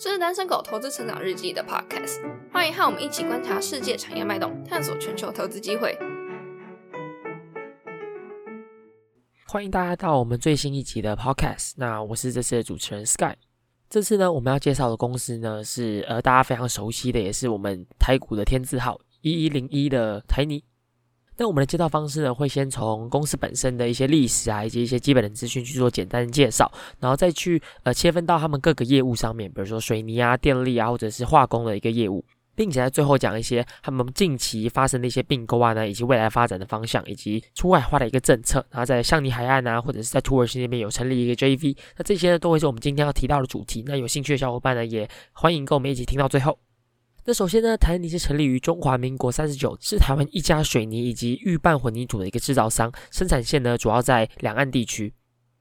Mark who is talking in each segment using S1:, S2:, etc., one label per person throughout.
S1: 这是单身狗投资成长日记的 podcast，欢迎和我们一起观察世界产业脉动，探索全球投资机会。
S2: 欢迎大家到我们最新一集的 podcast。那我是这次的主持人 Sky。这次呢，我们要介绍的公司呢是呃大家非常熟悉的，也是我们台股的天字号一一零一的台泥。那我们的介绍方式呢，会先从公司本身的一些历史啊，以及一些基本的资讯去做简单的介绍，然后再去呃切分到他们各个业务上面，比如说水泥啊、电力啊，或者是化工的一个业务，并且在最后讲一些他们近期发生的一些并购啊呢，以及未来发展的方向，以及出海化的一个政策。然后在象尼海岸啊，或者是在土耳其那边有成立一个 JV，那这些呢都会是我们今天要提到的主题。那有兴趣的小伙伴呢，也欢迎跟我们一起听到最后。那首先呢，台泥是成立于中华民国三十九，是台湾一家水泥以及预拌混凝土的一个制造商，生产线呢主要在两岸地区，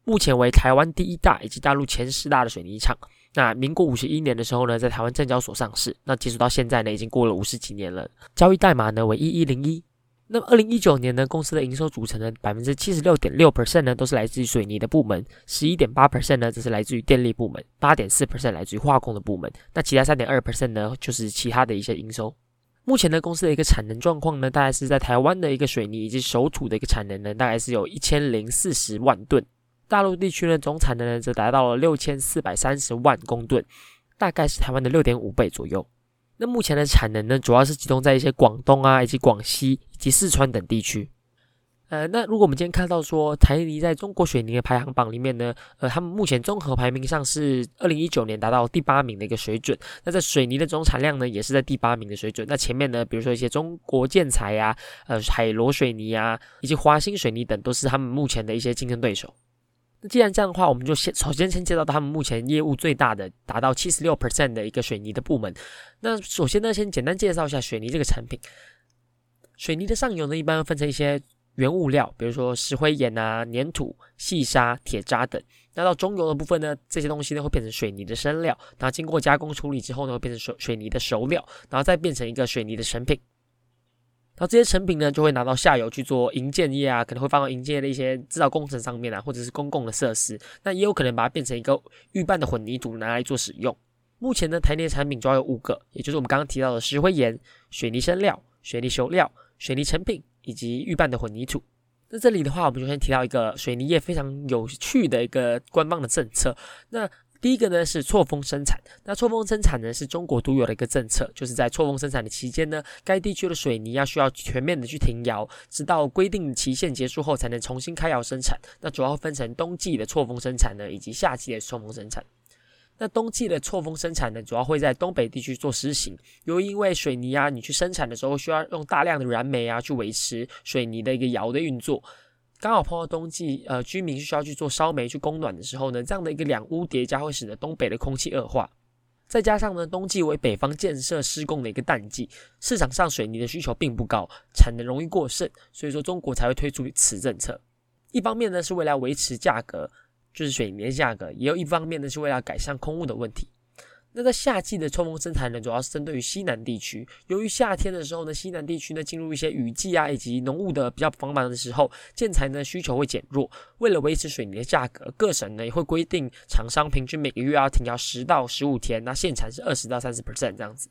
S2: 目前为台湾第一大以及大陆前十大的水泥厂。那民国五十一年的时候呢，在台湾证交所上市，那截止到现在呢，已经过了五十几年了，交易代码呢为一一零一。那么，二零一九年呢，公司的营收组成的百分之七十六点六 percent 呢，都是来自于水泥的部门；十一点八 percent 呢，则是来自于电力部门；八点四 percent 来自于化工的部门。那其他三点二 percent 呢，就是其他的一些营收。目前呢，公司的一个产能状况呢，大概是在台湾的一个水泥以及熟土的一个产能呢，大概是有一千零四十万吨；大陆地区呢，总产能呢，则达到了六千四百三十万公吨，大概是台湾的六点五倍左右。那目前的产能呢，主要是集中在一些广东啊，以及广西以及四川等地区。呃，那如果我们今天看到说台泥在中国水泥的排行榜里面呢，呃，他们目前综合排名上是二零一九年达到第八名的一个水准。那在水泥的总产量呢，也是在第八名的水准。那前面呢，比如说一些中国建材呀、呃海螺水泥啊，以及华兴水泥等，都是他们目前的一些竞争对手。那既然这样的话，我们就先首先先介绍他们目前业务最大的达到七十六 percent 的一个水泥的部门。那首先呢，先简单介绍一下水泥这个产品。水泥的上游呢，一般分成一些原物料，比如说石灰岩啊、粘土、细沙、铁渣等。那到中游的部分呢，这些东西呢会变成水泥的生料，然后经过加工处理之后呢，会变成水水泥的熟料，然后再变成一个水泥的成品。然后这些成品呢，就会拿到下游去做营建业啊，可能会放到营建业的一些制造工程上面啊，或者是公共的设施。那也有可能把它变成一个预拌的混凝土拿来做使用。目前呢，台泥的产品主要有五个，也就是我们刚刚提到的石灰岩、水泥生料、水泥熟料、水泥成品以及预拌的混凝土。那这里的话，我们就先提到一个水泥业非常有趣的一个官方的政策。那第一个呢是错峰生产，那错峰生产呢是中国独有的一个政策，就是在错峰生产的期间呢，该地区的水泥要需要全面的去停窑，直到规定期限结束后才能重新开窑生产。那主要分成冬季的错峰生产呢，以及夏季的错峰生产。那冬季的错峰生产呢，主要会在东北地区做实行，由于因为水泥啊，你去生产的时候需要用大量的燃煤啊去维持水泥的一个窑的运作。刚好碰到冬季，呃，居民需要去做烧煤去供暖的时候呢，这样的一个两屋叠加会使得东北的空气恶化。再加上呢，冬季为北方建设施工的一个淡季，市场上水泥的需求并不高，产能容易过剩，所以说中国才会推出此政策。一方面呢，是为了维持价格，就是水泥的价格；也有一方面呢，是为了改善空污的问题。那在夏季的冲锋生产呢，主要是针对于西南地区。由于夏天的时候呢，西南地区呢进入一些雨季啊，以及浓雾的比较繁忙的时候，建材呢需求会减弱。为了维持水泥的价格，各省呢也会规定厂商平均每个月要停窑十到十五天，那限产是二十到三十 percent 这样子。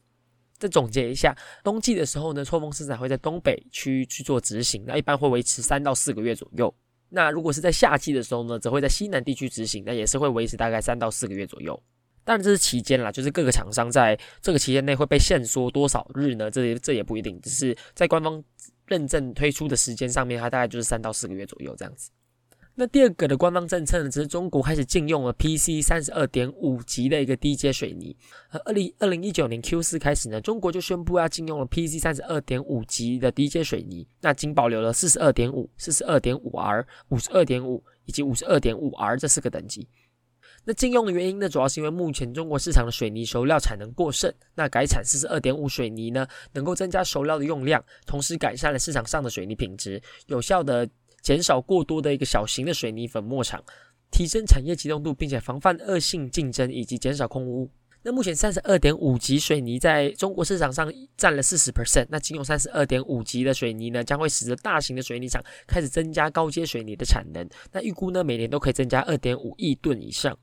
S2: 再总结一下，冬季的时候呢，冲锋生产会在东北区去做执行，那一般会维持三到四个月左右。那如果是在夏季的时候呢，则会在西南地区执行，那也是会维持大概三到四个月左右。当然这是期间啦，就是各个厂商在这个期间内会被限缩多少日呢？这这也不一定，只是在官方认证推出的时间上面，它大概就是三到四个月左右这样子。那第二个的官方政策呢，只是中国开始禁用了 PC 三十二点五级的一个低阶水泥。而，二零二零一九年 Q 四开始呢，中国就宣布要禁用了 PC 三十二点五级的低阶水泥，那仅保留了四十二点五、四十二点五 R、五十二点五以及五十二点五 R 这四个等级。那禁用的原因呢，主要是因为目前中国市场的水泥熟料产能过剩，那改产四十二点五水泥呢，能够增加熟料的用量，同时改善了市场上的水泥品质，有效的减少过多的一个小型的水泥粉末厂，提升产业机动度，并且防范恶性竞争以及减少空污。那目前三十二点五级水泥在中国市场上占了四十 percent，那禁用三十二点五级的水泥呢，将会使得大型的水泥厂开始增加高阶水泥的产能，那预估呢每年都可以增加二点五亿吨以上。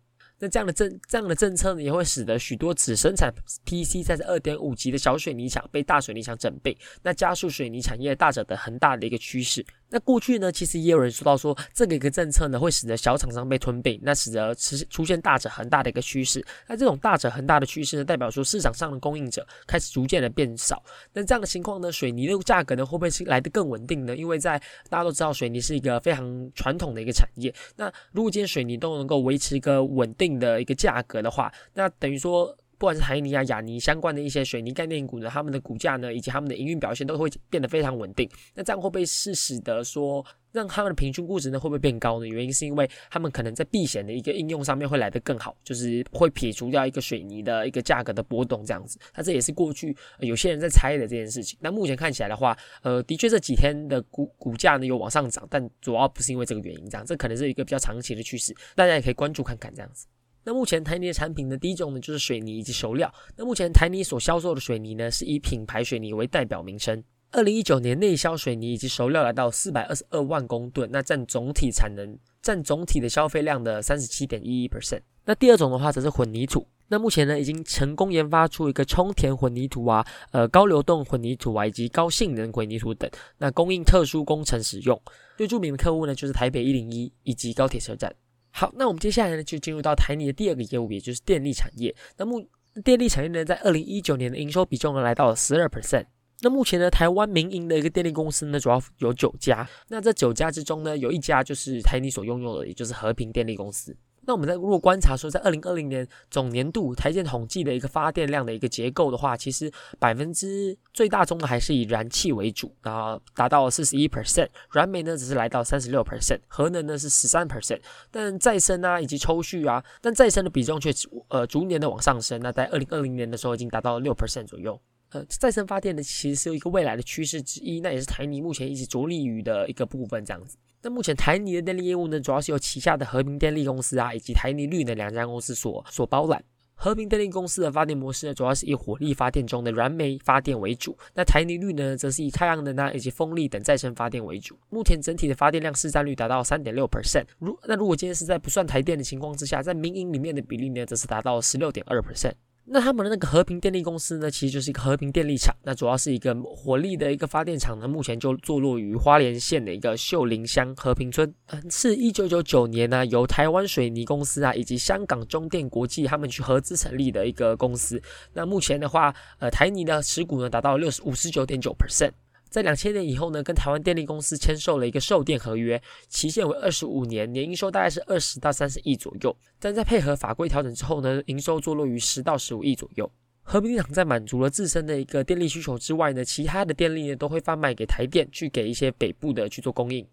S2: 那这样的政这样的政策呢，也会使得许多只生产 PC 在这二点五级的小水泥厂被大水泥厂整备，那加速水泥产业大者的很大的一个趋势。那过去呢，其实也有人说到说，这个一个政策呢，会使得小厂商被吞并，那使得出出现大者恒大的一个趋势。那这种大者恒大的趋势呢，代表说市场上的供应者开始逐渐的变少。那这样的情况呢，水泥的价格呢，会不会是来的更稳定呢？因为在大家都知道，水泥是一个非常传统的一个产业。那如果今天水泥都能够维持一个稳定的一个价格的话，那等于说。不管是海尼啊、亚尼相关的一些水泥概念股呢，他们的股价呢，以及他们的营运表现都会变得非常稳定。那这样会不会是使得说让他们的平均估值呢会不会变高呢？原因是因为他们可能在避险的一个应用上面会来得更好，就是会撇除掉一个水泥的一个价格的波动这样子。那这也是过去有些人在猜的这件事情。那目前看起来的话，呃，的确这几天的股股价呢有往上涨，但主要不是因为这个原因，这样这可能是一个比较长期的趋势，大家也可以关注看看这样子。那目前台泥的产品呢，第一种呢就是水泥以及熟料。那目前台泥所销售的水泥呢，是以品牌水泥为代表名称。二零一九年内销水泥以及熟料来到四百二十二万公吨，那占总体产能占总体的消费量的三十七点一一 percent。那第二种的话则是混凝土。那目前呢已经成功研发出一个充填混凝土啊，呃高流动混凝土啊以及高性能混凝土等，那供应特殊工程使用。最著名的客户呢就是台北一零一以及高铁车站。好，那我们接下来呢，就进入到台泥的第二个业务，也就是电力产业。那目电力产业呢，在二零一九年的营收比重呢，来到了十二 percent。那目前呢，台湾民营的一个电力公司呢，主要有九家。那这九家之中呢，有一家就是台泥所拥有的，也就是和平电力公司。那我们在如果观察说，在二零二零年总年度台电统计的一个发电量的一个结构的话，其实百分之最大宗的还是以燃气为主，然后达到四十一 percent，燃煤呢只是来到三十六 percent，核能呢是十三 percent，但再生啊以及抽蓄啊，但再生的比重却呃逐年的往上升，那在二零二零年的时候已经达到了六 percent 左右。呃，再生发电呢其实是一个未来的趋势之一，那也是台泥目前一直着力于的一个部分，这样子。那目前台泥的电力业务呢，主要是由旗下的和平电力公司啊，以及台泥绿能两家公司所所包揽。和平电力公司的发电模式呢，主要是以火力发电中的燃煤发电为主；那台泥绿呢，则是以太阳能啊以及风力等再生发电为主。目前整体的发电量市占率达到三点六 percent。如那如果今天是在不算台电的情况之下，在民营里面的比例呢，则是达到十六点二 percent。那他们的那个和平电力公司呢，其实就是一个和平电力厂，那主要是一个火力的一个发电厂呢，目前就坐落于花莲县的一个秀林乡和平村，嗯，是一九九九年呢，由台湾水泥公司啊以及香港中电国际他们去合资成立的一个公司。那目前的话，呃，台泥呢持股呢达到六十五十九点九 percent。在两千年以后呢，跟台湾电力公司签售了一个售电合约，期限为二十五年，年营收大概是二十到三十亿左右。但在配合法规调整之后呢，营收坐落于十到十五亿左右。和平厂在满足了自身的一个电力需求之外呢，其他的电力呢都会贩卖给台电，去给一些北部的去做供应。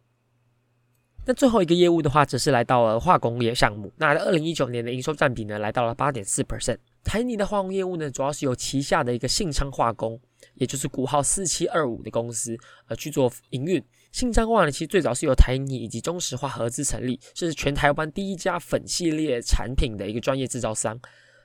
S2: 那最后一个业务的话，则是来到了化工业项目。那二零一九年的营收占比呢，来到了八点四 percent。台泥的化工业务呢，主要是由旗下的一个信昌化工。也就是股号四七二五的公司，呃，去做营运。信昌化呢，其实最早是由台泥以及中石化合资成立，是全台湾第一家粉系列产品的一个专业制造商。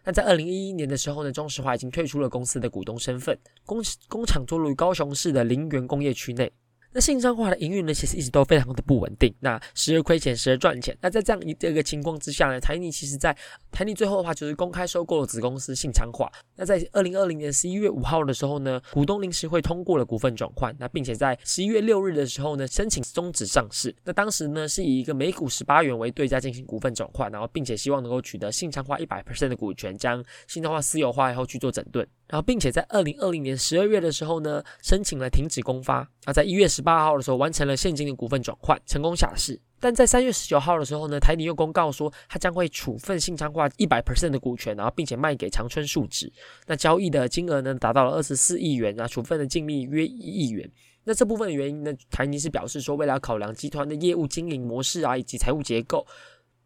S2: 那在二零一一年的时候呢，中石化已经退出了公司的股东身份，工工厂坐落于高雄市的林园工业区内。那信昌化的营运呢，其实一直都非常的不稳定，那时而亏钱，时而赚钱。那在这样一这个情况之下呢，台泥其实在台泥最后的话，就是公开收购了子公司信昌化。那在二零二零年十一月五号的时候呢，股东临时会通过了股份转换，那并且在十一月六日的时候呢，申请终止上市。那当时呢，是以一个每股十八元为对价进行股份转换，然后并且希望能够取得信昌化一百 percent 的股权，将信昌化私有化以后去做整顿。然后，并且在二零二零年十二月的时候呢，申请了停止公发。啊，在一月十八号的时候，完成了现金的股份转换，成功下市。但在三月十九号的时候呢，台泥又公告说，它将会处分信昌化一百 percent 的股权，然后并且卖给长春树脂。那交易的金额呢，达到了二十四亿元啊，处分的净利约一亿元。那这部分的原因呢，台泥是表示说，为了考量集团的业务经营模式啊，以及财务结构。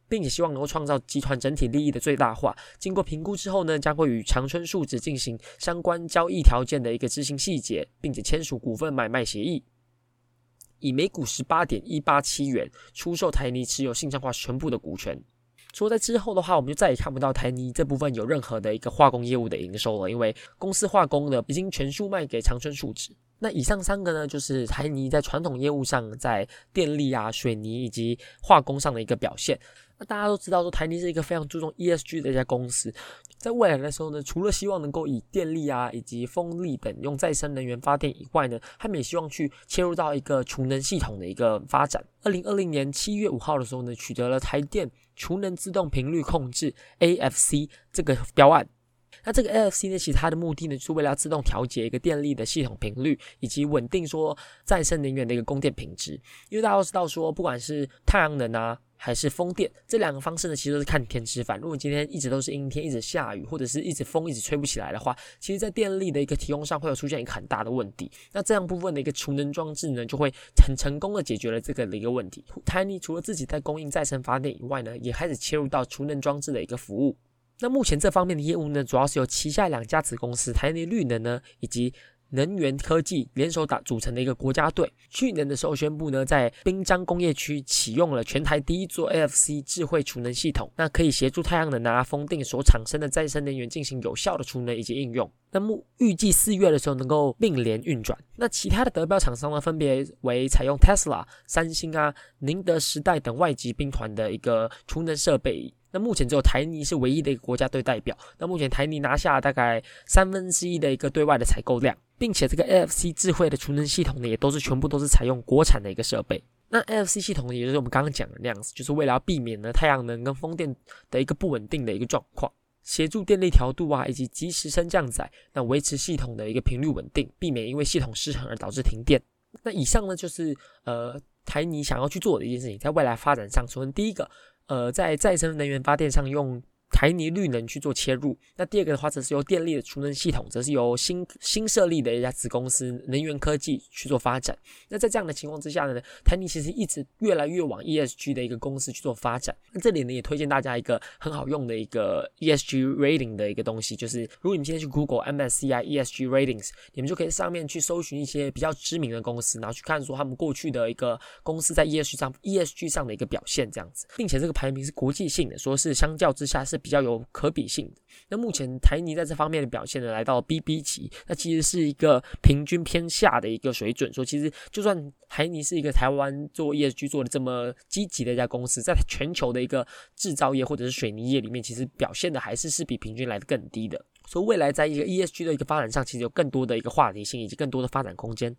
S2: 并且希望能够创造集团整体利益的最大化。经过评估之后呢，将会与长春树脂进行相关交易条件的一个执行细节，并且签署股份买卖协议，以每股十八点一八七元出售台泥持有信昌化全部的股权。除了在之后的话，我们就再也看不到台泥这部分有任何的一个化工业务的营收了，因为公司化工的已经全数卖给长春树脂。那以上三个呢，就是台泥在传统业务上，在电力啊、水泥以及化工上的一个表现。那大家都知道，说台泥是一个非常注重 ESG 的一家公司，在未来的时候呢，除了希望能够以电力啊以及风力等用再生能源发电以外呢，他们也希望去切入到一个储能系统的一个发展。二零二零年七月五号的时候呢，取得了台电储能自动频率控制 AFC 这个标案。那这个 AFC 呢，其实它的目的呢，就是为了要自动调节一个电力的系统频率，以及稳定说再生能源的一个供电品质。因为大家都知道说，不管是太阳能啊。还是风电这两个方式呢，其实都是看天吃饭。如果今天一直都是阴天，一直下雨，或者是一直风一直吹不起来的话，其实在电力的一个提供上会有出现一个很大的问题。那这样部分的一个储能装置呢，就会很成功的解决了这个的一个问题。Tiny 除了自己在供应再生发电以外呢，也开始切入到储能装置的一个服务。那目前这方面的业务呢，主要是由旗下两家子公司台泥绿能呢，以及能源科技联手打组成的一个国家队，去年的时候宣布呢，在滨江工业区启用了全台第一座 AFC 智慧储能系统，那可以协助太阳能啊、风电所产生的再生能源进行有效的储能以及应用。那目预计四月的时候能够并联运转。那其他的得标厂商呢，分别为采用 Tesla、三星啊、宁德时代等外籍兵团的一个储能设备。那目前只有台泥是唯一的一个国家队代表。那目前台泥拿下大概三分之一的一个对外的采购量。并且这个 AFC 智慧的储能系统呢，也都是全部都是采用国产的一个设备。那 AFC 系统也就是我们刚刚讲的那样子，就是为了要避免呢太阳能跟风电的一个不稳定的一个状况，协助电力调度啊，以及及时升降载，那维持系统的一个频率稳定，避免因为系统失衡而导致停电。那以上呢就是呃台泥想要去做的一件事情，在未来发展上，首先第一个，呃在再生能源发电上用。台泥绿能去做切入，那第二个的话，则是由电力的储能系统，则是由新新设立的一家子公司能源科技去做发展。那在这样的情况之下呢，台泥其实一直越来越往 ESG 的一个公司去做发展。那这里呢，也推荐大家一个很好用的一个 ESG rating 的一个东西，就是如果你们今天去 Google MSCI ESG ratings，你们就可以上面去搜寻一些比较知名的公司，然后去看说他们过去的一个公司在 ESG 上 ESG 上的一个表现这样子，并且这个排名是国际性的，说是相较之下是。比较有可比性。那目前台泥在这方面的表现呢，来到 BB 级，那其实是一个平均偏下的一个水准。说其实就算台泥是一个台湾做 ESG 做的这么积极的一家公司，在全球的一个制造业或者是水泥业里面，其实表现的还是是比平均来的更低的。所以未来在一个 ESG 的一个发展上，其实有更多的一个话题性以及更多的发展空间。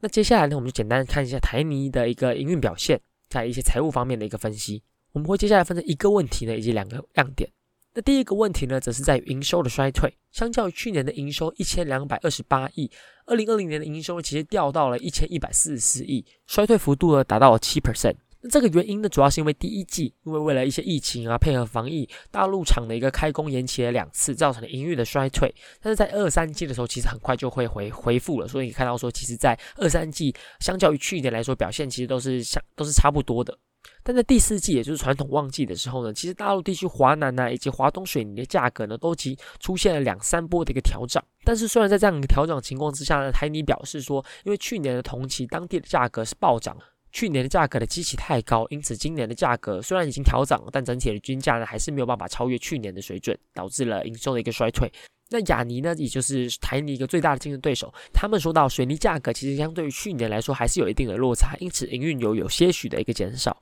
S2: 那接下来呢，我们就简单看一下台泥的一个营运表现，在一些财务方面的一个分析。我们会接下来分成一个问题呢，以及两个亮点。那第一个问题呢，则是在于营收的衰退。相较于去年的营收一千两百二十八亿，二零二零年的营收其实掉到了一千一百四十四亿，衰退幅度呢达到了七 percent。那这个原因呢，主要是因为第一季因为为了一些疫情啊，配合防疫，大陆厂的一个开工延期了两次，造成了营运的衰退。但是在二三季的时候，其实很快就会回恢复了。所以你看到说，其实在二三季相较于去年来说，表现其实都是相都是差不多的。但在第四季，也就是传统旺季的时候呢，其实大陆地区华南呐以及华东水泥的价格呢，都其出现了两三波的一个调整。但是虽然在这样一个调整情况之下呢，台泥表示说，因为去年的同期当地的价格是暴涨，去年的价格的基期太高，因此今年的价格虽然已经调涨，但整体的均价呢还是没有办法超越去年的水准，导致了营收的一个衰退。那亚尼呢，也就是台泥一个最大的竞争对手，他们说到水泥价格其实相对于去年来说还是有一定的落差，因此营运有有些许的一个减少。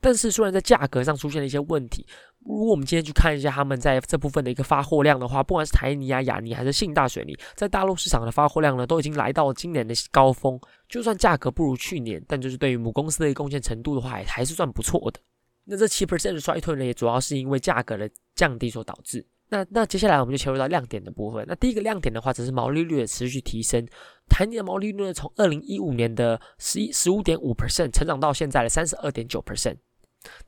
S2: 但是，虽然在价格上出现了一些问题，如果我们今天去看一下他们在这部分的一个发货量的话，不管是台泥啊、亚泥还是信大水泥，在大陆市场的发货量呢，都已经来到了今年的高峰。就算价格不如去年，但就是对于母公司的一个贡献程度的话，还还是算不错的。那这七 percent 的衰退呢，也主要是因为价格的降低所导致。那那接下来我们就切入到亮点的部分。那第一个亮点的话，只是毛利率的持续提升。台泥的毛利率呢，从二零一五年的十一十五点五 percent 成长到现在的三十二点九 percent。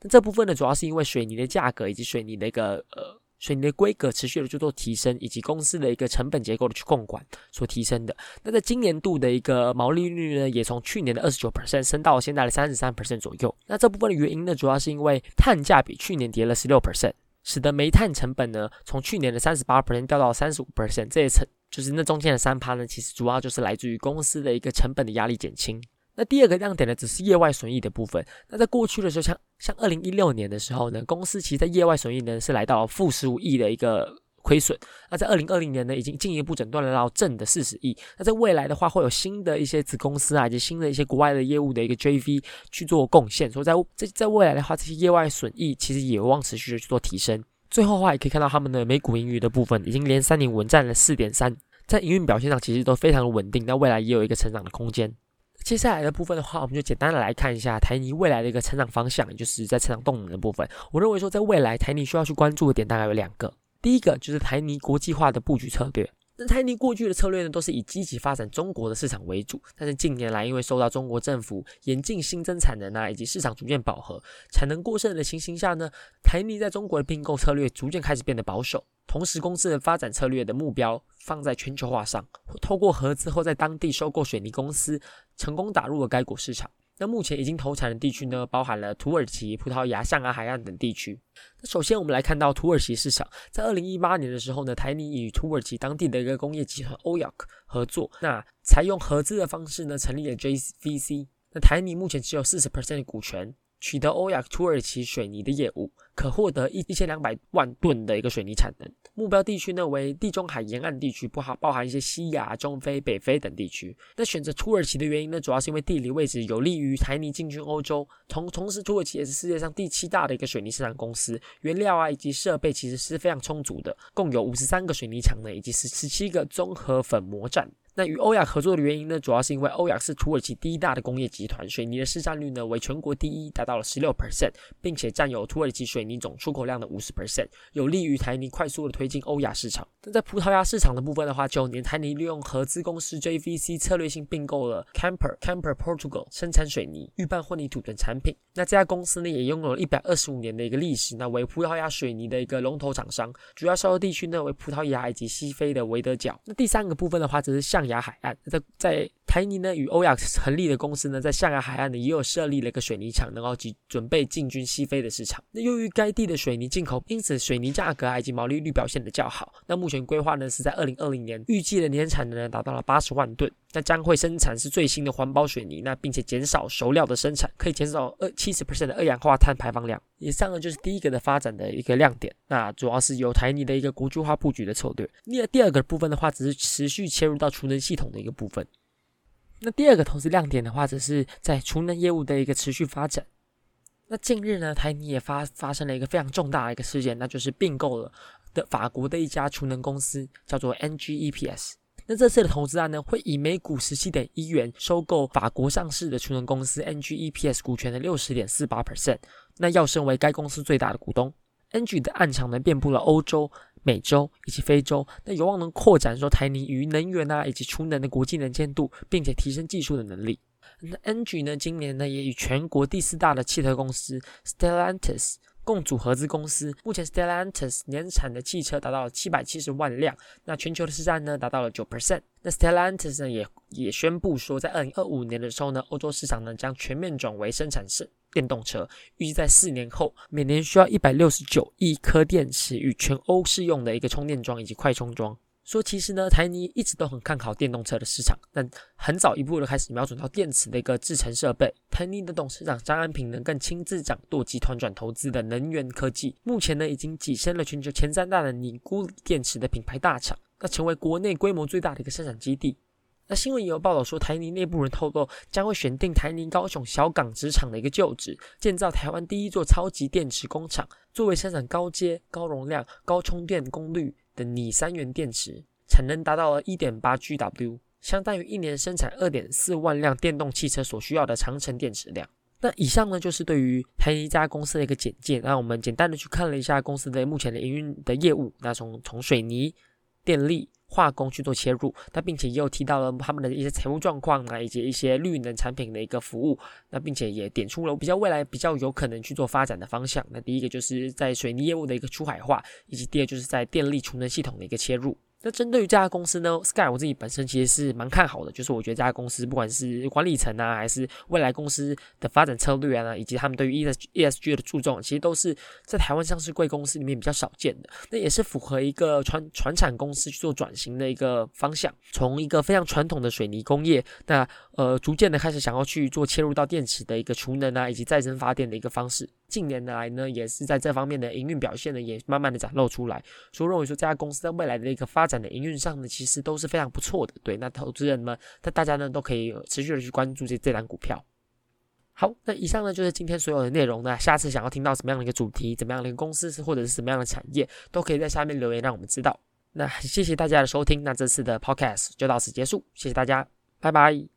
S2: 那这部分呢，主要是因为水泥的价格以及水泥的一个呃水泥的规格持续的去做提升，以及公司的一个成本结构的去控管所提升的。那在今年度的一个毛利率呢，也从去年的二十九 percent 升到现在的三十三 percent 左右。那这部分的原因呢，主要是因为碳价比去年跌了十六 percent，使得煤炭成本呢从去年的三十八 percent 掉到三十五 percent。这一层就是那中间的三趴呢，其实主要就是来自于公司的一个成本的压力减轻。那第二个亮点呢，只是业外损益的部分。那在过去的时候，像像二零一六年的时候呢，公司其实在业外损益呢是来到负十五亿的一个亏损。那在二零二零年呢，已经进一步诊断了到正的四十亿。那在未来的话，会有新的一些子公司啊，以及新的一些国外的业务的一个 JV 去做贡献。所以在在在未来的话，这些业外损益其实也望持续的去做提升。最后的话，也可以看到他们的每股盈余的部分已经连三年稳占了四点三，在营运表现上其实都非常的稳定。那未来也有一个成长的空间。接下来的部分的话，我们就简单的来看一下台泥未来的一个成长方向，也就是在成长动能的部分。我认为说，在未来台泥需要去关注的点大概有两个。第一个就是台泥国际化的布局策略。那台泥过去的策略呢，都是以积极发展中国的市场为主。但是近年来，因为受到中国政府严禁新增产能啊，以及市场逐渐饱和、产能过剩的情形下呢，台泥在中国的并购策略逐渐开始变得保守。同时，公司的发展策略的目标放在全球化上，透过合资后在当地收购水泥公司，成功打入了该国市场。那目前已经投产的地区呢，包含了土耳其、葡萄牙、象牙海岸等地区。那首先我们来看到土耳其市场，在二零一八年的时候呢，台泥与土耳其当地的一个工业集团 o y o k 合作，那采用合资的方式呢，成立了 JVC。那台泥目前只有四十 percent 的股权。取得欧亚土耳其水泥的业务，可获得一一千两百万吨的一个水泥产能。目标地区呢为地中海沿岸地区，不含包含一些西亚、中非、北非等地区。那选择土耳其的原因呢，主要是因为地理位置有利于台泥进军欧洲。同同时，土耳其也是世界上第七大的一个水泥生产公司，原料啊以及设备其实是非常充足的，共有五十三个水泥厂呢，以及十十七个综合粉磨站。那与欧亚合作的原因呢，主要是因为欧亚是土耳其第一大的工业集团，水泥的市占率呢为全国第一，达到了十六 percent，并且占有土耳其水泥总出口量的五十 percent，有利于台泥快速的推进欧亚市场。那在葡萄牙市场的部分的话，九年台泥利用合资公司 JVC 策略性并购了 Camper Camper Portugal 生产水泥、预拌混凝土等产品。那这家公司呢也拥有一百二十五年的一个历史，那为葡萄牙水泥的一个龙头厂商，主要销售地区呢为葡萄牙以及西非的维德角。那第三个部分的话，则是象。亚海岸，在在台泥呢与欧亚成立的公司呢，在象牙海岸呢也有设立了一个水泥厂，能够及准备进军西非的市场。那由于该地的水泥进口，因此水泥价格以及毛利率表现的较好。那目前规划呢是在二零二零年，预计的年产能呢达到了八十万吨。那将会生产是最新的环保水泥，那并且减少熟料的生产，可以减少二七十 percent 的二氧化碳排放量。以上呢就是第一个的发展的一个亮点。那主要是有台泥的一个国际化布局的策略。那第二个部分的话，只是持续切入到储能系统的一个部分。那第二个投资亮点的话，则是在储能业务的一个持续发展。那近日呢，台泥也发发生了一个非常重大的一个事件，那就是并购了的法国的一家储能公司，叫做 NGEPS。那这次的投资案呢，会以每股十七点一元收购法国上市的储能公司 NGEPS 股权的六十点四八 percent。那要升为该公司最大的股东。NG 的案场呢，遍布了欧洲、美洲以及非洲，那有望能扩展说台泥与能源啊以及储能的国际能见度，并且提升技术的能力。那 NG 呢，今年呢也与全国第四大的汽车公司 Stellantis。共组合资公司，目前 Stellantis 年产的汽车达到了七百七十万辆，那全球的市占呢达到了九 percent。那 Stellantis 呢也也宣布说，在二零二五年的时候呢，欧洲市场呢将全面转为生产式电动车，预计在四年后，每年需要一百六十九亿颗电池与全欧适用的一个充电桩以及快充桩。说其实呢，台泥一直都很看好电动车的市场，但很早一步的开始瞄准到电池的一个制成设备。台泥的董事长张安平呢，更亲自掌舵集团转投资的能源科技，目前呢已经跻身了全球前三大的凝固电池的品牌大厂，那成为国内规模最大的一个生产基地。那新闻也有报道说，台泥内部人透露，将会选定台泥高雄小港职场的一个旧址，建造台湾第一座超级电池工厂，作为生产高阶、高容量、高充电功率。的锂三元电池产能达到了一点八 GW，相当于一年生产二点四万辆电动汽车所需要的长城电池量。那以上呢就是对于台泥家公司的一个简介。那我们简单的去看了一下公司的目前的营运的业务。那从从水泥、电力。化工去做切入，那并且也有提到了他们的一些财务状况啊，以及一些绿能产品的一个服务，那并且也点出了比较未来比较有可能去做发展的方向。那第一个就是在水泥业务的一个出海化，以及第二就是在电力储能系统的一个切入。那针对于这家公司呢，Sky 我自己本身其实是蛮看好的，就是我觉得这家公司不管是管理层啊，还是未来公司的发展策略啊，以及他们对于 E S E S G 的注重，其实都是在台湾上市贵公司里面比较少见的。那也是符合一个传传产公司去做转型的一个方向，从一个非常传统的水泥工业，那呃逐渐的开始想要去做切入到电池的一个储能啊，以及再生发电的一个方式。近年来呢，也是在这方面的营运表现呢，也慢慢的展露出来，所以认为说这家公司在未来的一个发展的营运上呢，其实都是非常不错的。对，那投资人们，那大家呢都可以持续的去关注这这档股票。好，那以上呢就是今天所有的内容呢。下次想要听到什么样的一个主题，怎么样的一个公司是或者是什么样的产业，都可以在下面留言让我们知道。那谢谢大家的收听，那这次的 podcast 就到此结束，谢谢大家，拜拜。